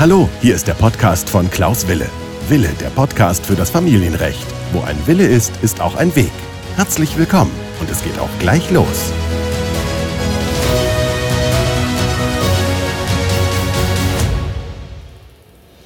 Hallo, hier ist der Podcast von Klaus Wille. Wille, der Podcast für das Familienrecht. Wo ein Wille ist, ist auch ein Weg. Herzlich willkommen und es geht auch gleich los.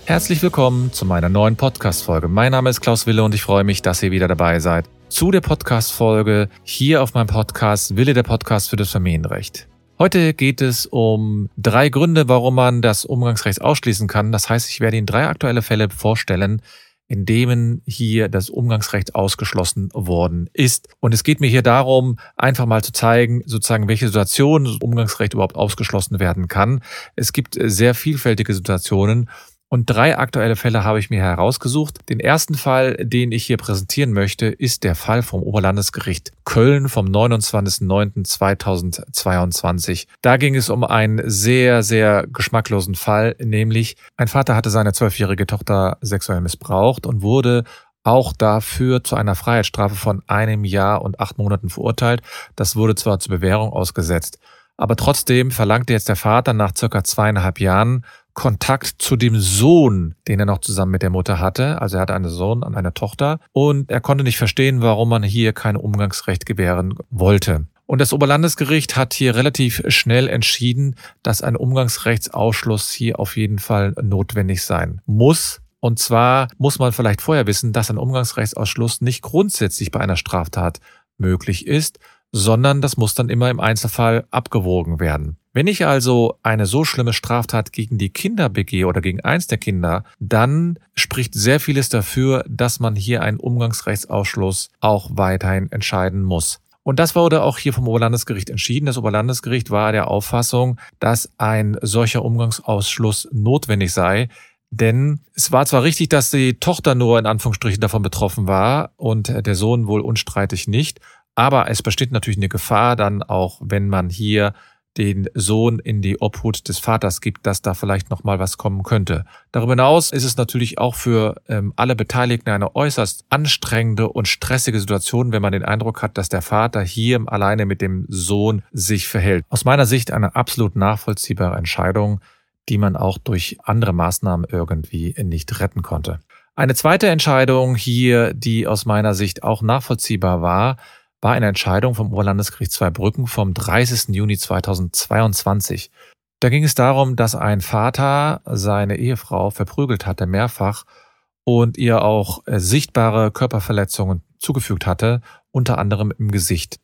Herzlich willkommen zu meiner neuen Podcast-Folge. Mein Name ist Klaus Wille und ich freue mich, dass ihr wieder dabei seid. Zu der Podcast-Folge hier auf meinem Podcast Wille der Podcast für das Familienrecht. Heute geht es um drei Gründe, warum man das Umgangsrecht ausschließen kann. Das heißt, ich werde Ihnen drei aktuelle Fälle vorstellen, in denen hier das Umgangsrecht ausgeschlossen worden ist. Und es geht mir hier darum, einfach mal zu zeigen, sozusagen, welche Situationen das Umgangsrecht überhaupt ausgeschlossen werden kann. Es gibt sehr vielfältige Situationen und drei aktuelle Fälle habe ich mir herausgesucht. Den ersten Fall, den ich hier präsentieren möchte, ist der Fall vom Oberlandesgericht Köln vom 29.09.2022. Da ging es um einen sehr, sehr geschmacklosen Fall, nämlich ein Vater hatte seine zwölfjährige Tochter sexuell missbraucht und wurde auch dafür zu einer Freiheitsstrafe von einem Jahr und acht Monaten verurteilt. Das wurde zwar zur Bewährung ausgesetzt, aber trotzdem verlangte jetzt der Vater nach circa zweieinhalb Jahren Kontakt zu dem Sohn, den er noch zusammen mit der Mutter hatte. Also er hatte einen Sohn und eine Tochter. Und er konnte nicht verstehen, warum man hier kein Umgangsrecht gewähren wollte. Und das Oberlandesgericht hat hier relativ schnell entschieden, dass ein Umgangsrechtsausschluss hier auf jeden Fall notwendig sein muss. Und zwar muss man vielleicht vorher wissen, dass ein Umgangsrechtsausschluss nicht grundsätzlich bei einer Straftat möglich ist, sondern das muss dann immer im Einzelfall abgewogen werden. Wenn ich also eine so schlimme Straftat gegen die Kinder begehe oder gegen eins der Kinder, dann spricht sehr vieles dafür, dass man hier einen Umgangsrechtsausschluss auch weiterhin entscheiden muss. Und das wurde auch hier vom Oberlandesgericht entschieden. Das Oberlandesgericht war der Auffassung, dass ein solcher Umgangsausschluss notwendig sei, denn es war zwar richtig, dass die Tochter nur in Anführungsstrichen davon betroffen war und der Sohn wohl unstreitig nicht, aber es besteht natürlich eine Gefahr dann auch, wenn man hier den Sohn in die Obhut des Vaters gibt, dass da vielleicht noch mal was kommen könnte. Darüber hinaus ist es natürlich auch für ähm, alle Beteiligten eine äußerst anstrengende und stressige Situation, wenn man den Eindruck hat, dass der Vater hier alleine mit dem Sohn sich verhält. Aus meiner Sicht eine absolut nachvollziehbare Entscheidung, die man auch durch andere Maßnahmen irgendwie nicht retten konnte. Eine zweite Entscheidung hier, die aus meiner Sicht auch nachvollziehbar war, war eine Entscheidung vom Oberlandesgericht Zweibrücken vom 30. Juni 2022. Da ging es darum, dass ein Vater seine Ehefrau verprügelt hatte, mehrfach, und ihr auch äh, sichtbare Körperverletzungen zugefügt hatte, unter anderem im Gesicht.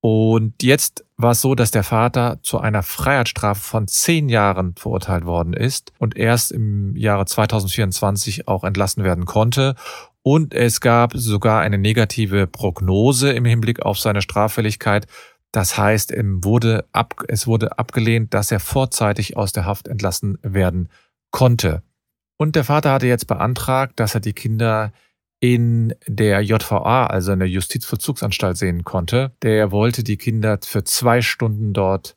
Und jetzt war es so, dass der Vater zu einer Freiheitsstrafe von zehn Jahren verurteilt worden ist und erst im Jahre 2024 auch entlassen werden konnte und es gab sogar eine negative Prognose im Hinblick auf seine Straffälligkeit. Das heißt, es wurde abgelehnt, dass er vorzeitig aus der Haft entlassen werden konnte. Und der Vater hatte jetzt beantragt, dass er die Kinder in der JVA, also in der Justizvollzugsanstalt sehen konnte. Der wollte die Kinder für zwei Stunden dort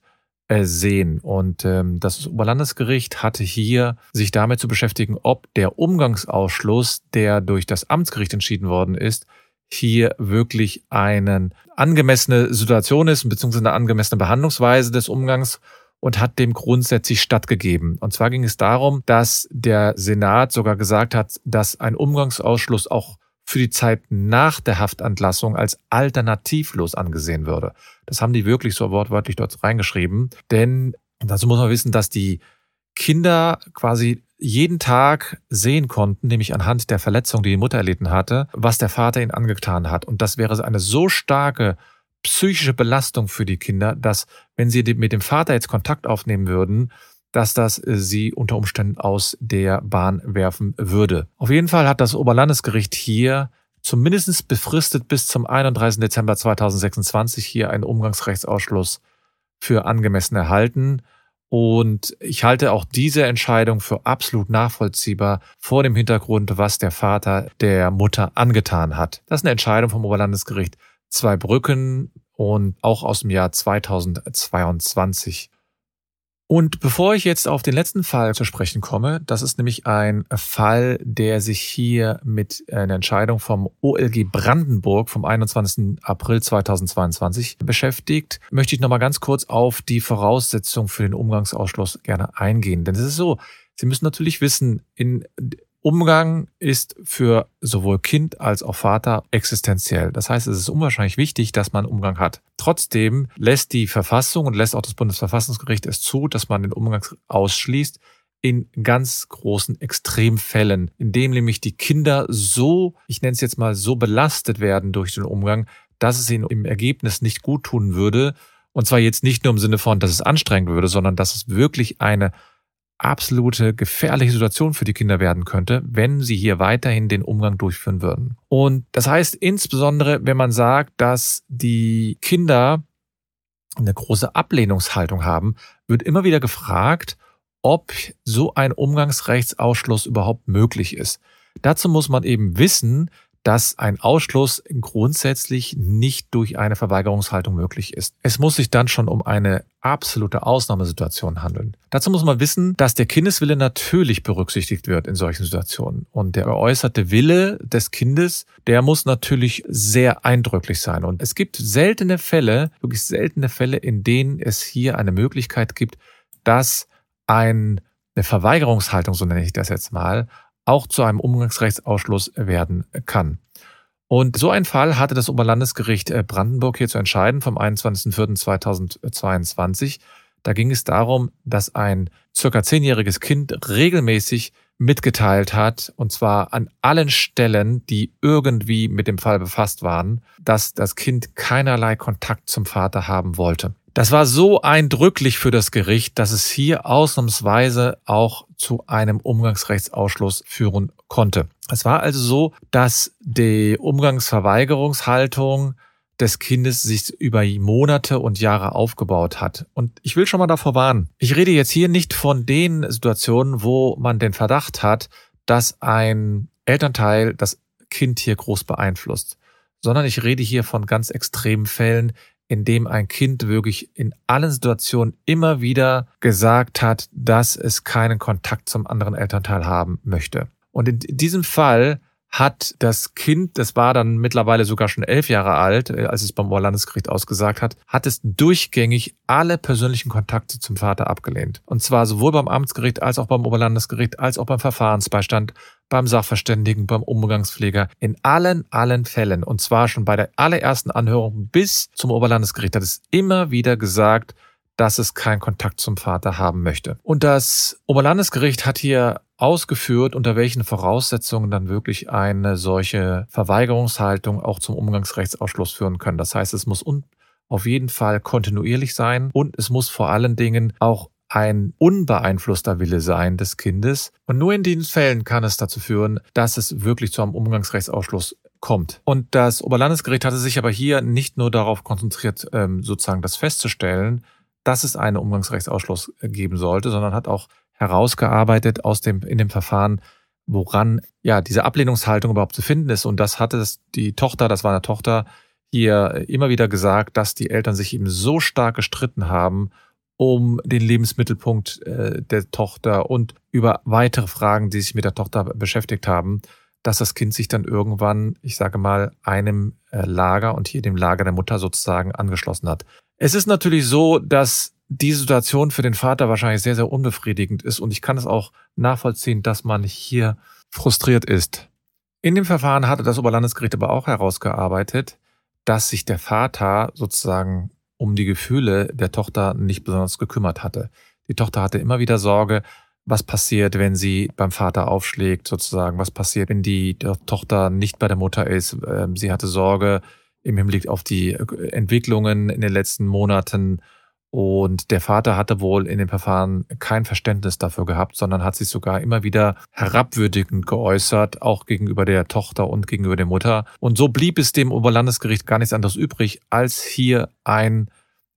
sehen. Und ähm, das Oberlandesgericht hatte hier sich damit zu beschäftigen, ob der Umgangsausschluss, der durch das Amtsgericht entschieden worden ist, hier wirklich eine angemessene Situation ist, beziehungsweise eine angemessene Behandlungsweise des Umgangs und hat dem grundsätzlich stattgegeben. Und zwar ging es darum, dass der Senat sogar gesagt hat, dass ein Umgangsausschluss auch für die Zeit nach der Haftentlassung als alternativlos angesehen würde. Das haben die wirklich so wortwörtlich dort reingeschrieben. Denn dazu muss man wissen, dass die Kinder quasi jeden Tag sehen konnten, nämlich anhand der Verletzung, die die Mutter erlitten hatte, was der Vater ihnen angetan hat. Und das wäre eine so starke psychische Belastung für die Kinder, dass wenn sie mit dem Vater jetzt Kontakt aufnehmen würden, dass das äh, sie unter Umständen aus der Bahn werfen würde. Auf jeden Fall hat das Oberlandesgericht hier zumindest befristet bis zum 31. Dezember 2026 hier einen Umgangsrechtsausschluss für angemessen erhalten. Und ich halte auch diese Entscheidung für absolut nachvollziehbar vor dem Hintergrund, was der Vater der Mutter angetan hat. Das ist eine Entscheidung vom Oberlandesgericht Zweibrücken und auch aus dem Jahr 2022. Und bevor ich jetzt auf den letzten Fall zu sprechen komme, das ist nämlich ein Fall, der sich hier mit einer Entscheidung vom OLG Brandenburg vom 21. April 2022 beschäftigt, möchte ich nochmal ganz kurz auf die Voraussetzung für den Umgangsausschluss gerne eingehen. Denn es ist so, Sie müssen natürlich wissen, in Umgang ist für sowohl Kind als auch Vater existenziell. Das heißt, es ist unwahrscheinlich wichtig, dass man Umgang hat. Trotzdem lässt die Verfassung und lässt auch das Bundesverfassungsgericht es zu, dass man den Umgang ausschließt in ganz großen Extremfällen, in dem nämlich die Kinder so, ich nenne es jetzt mal, so belastet werden durch den Umgang, dass es ihnen im Ergebnis nicht gut tun würde. Und zwar jetzt nicht nur im Sinne von, dass es anstrengend würde, sondern dass es wirklich eine absolute gefährliche Situation für die Kinder werden könnte, wenn sie hier weiterhin den Umgang durchführen würden. Und das heißt insbesondere, wenn man sagt, dass die Kinder eine große Ablehnungshaltung haben, wird immer wieder gefragt, ob so ein Umgangsrechtsausschluss überhaupt möglich ist. Dazu muss man eben wissen, dass ein Ausschluss grundsätzlich nicht durch eine Verweigerungshaltung möglich ist. Es muss sich dann schon um eine absolute Ausnahmesituation handeln. Dazu muss man wissen, dass der Kindeswille natürlich berücksichtigt wird in solchen Situationen. Und der geäußerte Wille des Kindes, der muss natürlich sehr eindrücklich sein. Und es gibt seltene Fälle, wirklich seltene Fälle, in denen es hier eine Möglichkeit gibt, dass ein, eine Verweigerungshaltung, so nenne ich das jetzt mal, auch zu einem Umgangsrechtsausschluss werden kann. Und so ein Fall hatte das Oberlandesgericht äh, Brandenburg hier zu entscheiden vom 21.04.2022. Da ging es darum, dass ein circa zehnjähriges Kind regelmäßig mitgeteilt hat, und zwar an allen Stellen, die irgendwie mit dem Fall befasst waren, dass das Kind keinerlei Kontakt zum Vater haben wollte. Das war so eindrücklich für das Gericht, dass es hier ausnahmsweise auch zu einem Umgangsrechtsausschluss führen konnte. Es war also so, dass die Umgangsverweigerungshaltung des Kindes sich über Monate und Jahre aufgebaut hat. Und ich will schon mal davor warnen. Ich rede jetzt hier nicht von den Situationen, wo man den Verdacht hat, dass ein Elternteil das Kind hier groß beeinflusst, sondern ich rede hier von ganz extremen Fällen, in dem ein Kind wirklich in allen Situationen immer wieder gesagt hat, dass es keinen Kontakt zum anderen Elternteil haben möchte. Und in diesem Fall hat das Kind, das war dann mittlerweile sogar schon elf Jahre alt, äh, als es beim Oberlandesgericht ausgesagt hat, hat es durchgängig alle persönlichen Kontakte zum Vater abgelehnt. Und zwar sowohl beim Amtsgericht als auch beim Oberlandesgericht, als auch beim Verfahrensbeistand, beim Sachverständigen, beim Umgangspfleger, in allen, allen Fällen. Und zwar schon bei der allerersten Anhörung bis zum Oberlandesgericht hat es immer wieder gesagt, dass es keinen Kontakt zum Vater haben möchte. Und das Oberlandesgericht hat hier ausgeführt, unter welchen Voraussetzungen dann wirklich eine solche Verweigerungshaltung auch zum Umgangsrechtsausschluss führen können. Das heißt, es muss auf jeden Fall kontinuierlich sein und es muss vor allen Dingen auch ein unbeeinflusster Wille sein des Kindes. Und nur in diesen Fällen kann es dazu führen, dass es wirklich zu einem Umgangsrechtsausschluss kommt. Und das Oberlandesgericht hatte sich aber hier nicht nur darauf konzentriert, ähm, sozusagen das festzustellen, dass es einen Umgangsrechtsausschluss geben sollte, sondern hat auch herausgearbeitet aus dem, in dem Verfahren, woran ja diese Ablehnungshaltung überhaupt zu finden ist. Und das hatte die Tochter, das war eine Tochter, hier immer wieder gesagt, dass die Eltern sich eben so stark gestritten haben um den Lebensmittelpunkt äh, der Tochter und über weitere Fragen, die sich mit der Tochter beschäftigt haben, dass das Kind sich dann irgendwann, ich sage mal, einem äh, Lager und hier dem Lager der Mutter sozusagen angeschlossen hat. Es ist natürlich so, dass die Situation für den Vater wahrscheinlich sehr, sehr unbefriedigend ist und ich kann es auch nachvollziehen, dass man hier frustriert ist. In dem Verfahren hatte das Oberlandesgericht aber auch herausgearbeitet, dass sich der Vater sozusagen um die Gefühle der Tochter nicht besonders gekümmert hatte. Die Tochter hatte immer wieder Sorge, was passiert, wenn sie beim Vater aufschlägt, sozusagen, was passiert, wenn die Tochter nicht bei der Mutter ist. Ähm, sie hatte Sorge im Hinblick auf die Entwicklungen in den letzten Monaten und der Vater hatte wohl in dem Verfahren kein Verständnis dafür gehabt, sondern hat sich sogar immer wieder herabwürdigend geäußert, auch gegenüber der Tochter und gegenüber der Mutter. Und so blieb es dem Oberlandesgericht gar nichts anderes übrig, als hier ein,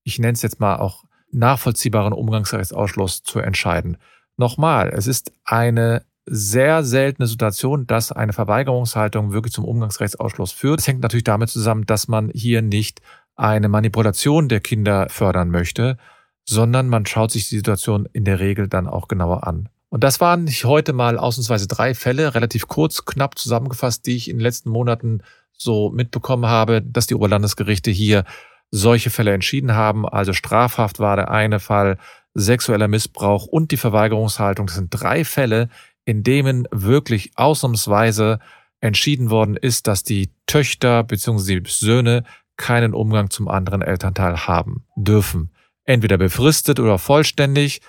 ich nenne es jetzt mal auch nachvollziehbaren Umgangsrechtsausschluss zu entscheiden. Nochmal, es ist eine sehr seltene Situation, dass eine Verweigerungshaltung wirklich zum Umgangsrechtsausschluss führt. Es hängt natürlich damit zusammen, dass man hier nicht eine Manipulation der Kinder fördern möchte, sondern man schaut sich die Situation in der Regel dann auch genauer an. Und das waren heute mal ausnahmsweise drei Fälle, relativ kurz, knapp zusammengefasst, die ich in den letzten Monaten so mitbekommen habe, dass die Oberlandesgerichte hier solche Fälle entschieden haben. Also strafhaft war der eine Fall, sexueller Missbrauch und die Verweigerungshaltung. Das sind drei Fälle, in denen wirklich ausnahmsweise entschieden worden ist, dass die Töchter bzw. die Söhne keinen Umgang zum anderen Elternteil haben dürfen. Entweder befristet oder vollständig.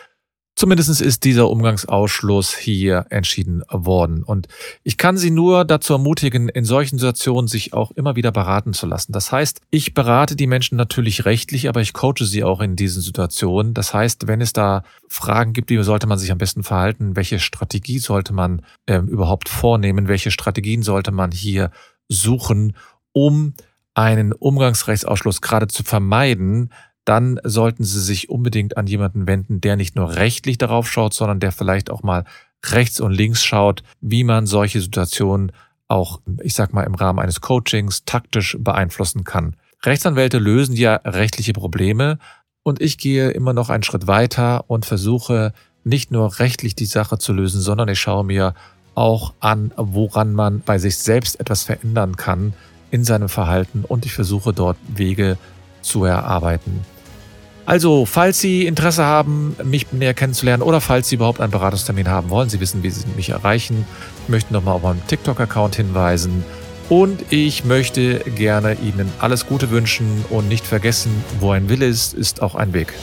Zumindest ist dieser Umgangsausschluss hier entschieden worden. Und ich kann Sie nur dazu ermutigen, in solchen Situationen sich auch immer wieder beraten zu lassen. Das heißt, ich berate die Menschen natürlich rechtlich, aber ich coache sie auch in diesen Situationen. Das heißt, wenn es da Fragen gibt, wie sollte man sich am besten verhalten, welche Strategie sollte man äh, überhaupt vornehmen, welche Strategien sollte man hier suchen, um einen Umgangsrechtsausschluss gerade zu vermeiden, dann sollten Sie sich unbedingt an jemanden wenden, der nicht nur rechtlich darauf schaut, sondern der vielleicht auch mal rechts und links schaut, wie man solche Situationen auch, ich sag mal, im Rahmen eines Coachings taktisch beeinflussen kann. Rechtsanwälte lösen ja rechtliche Probleme und ich gehe immer noch einen Schritt weiter und versuche nicht nur rechtlich die Sache zu lösen, sondern ich schaue mir auch an, woran man bei sich selbst etwas verändern kann in seinem Verhalten und ich versuche dort Wege zu erarbeiten. Also, falls Sie Interesse haben, mich näher kennenzulernen oder falls Sie überhaupt einen Beratungstermin haben wollen, Sie wissen, wie Sie mich erreichen, ich möchte nochmal auf meinen TikTok-Account hinweisen und ich möchte gerne Ihnen alles Gute wünschen und nicht vergessen, wo ein Wille ist, ist auch ein Weg.